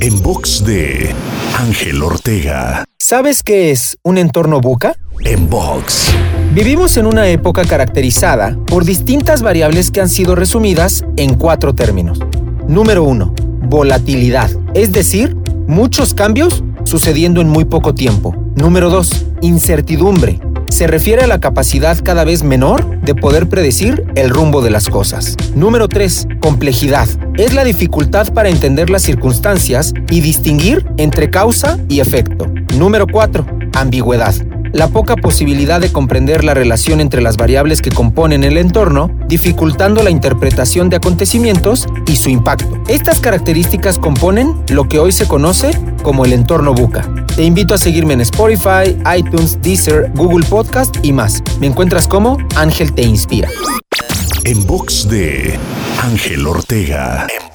En box de Ángel Ortega. ¿Sabes qué es un entorno buca? En box. Vivimos en una época caracterizada por distintas variables que han sido resumidas en cuatro términos. Número 1. Volatilidad, es decir, muchos cambios sucediendo en muy poco tiempo. Número 2. Incertidumbre, se refiere a la capacidad cada vez menor de poder predecir el rumbo de las cosas. Número 3. Complejidad. Es la dificultad para entender las circunstancias y distinguir entre causa y efecto. Número 4. Ambigüedad la poca posibilidad de comprender la relación entre las variables que componen el entorno, dificultando la interpretación de acontecimientos y su impacto. Estas características componen lo que hoy se conoce como el entorno buca. Te invito a seguirme en Spotify, iTunes, Deezer, Google Podcast y más. Me encuentras como Ángel Te Inspira. En box de Ángel Ortega. En.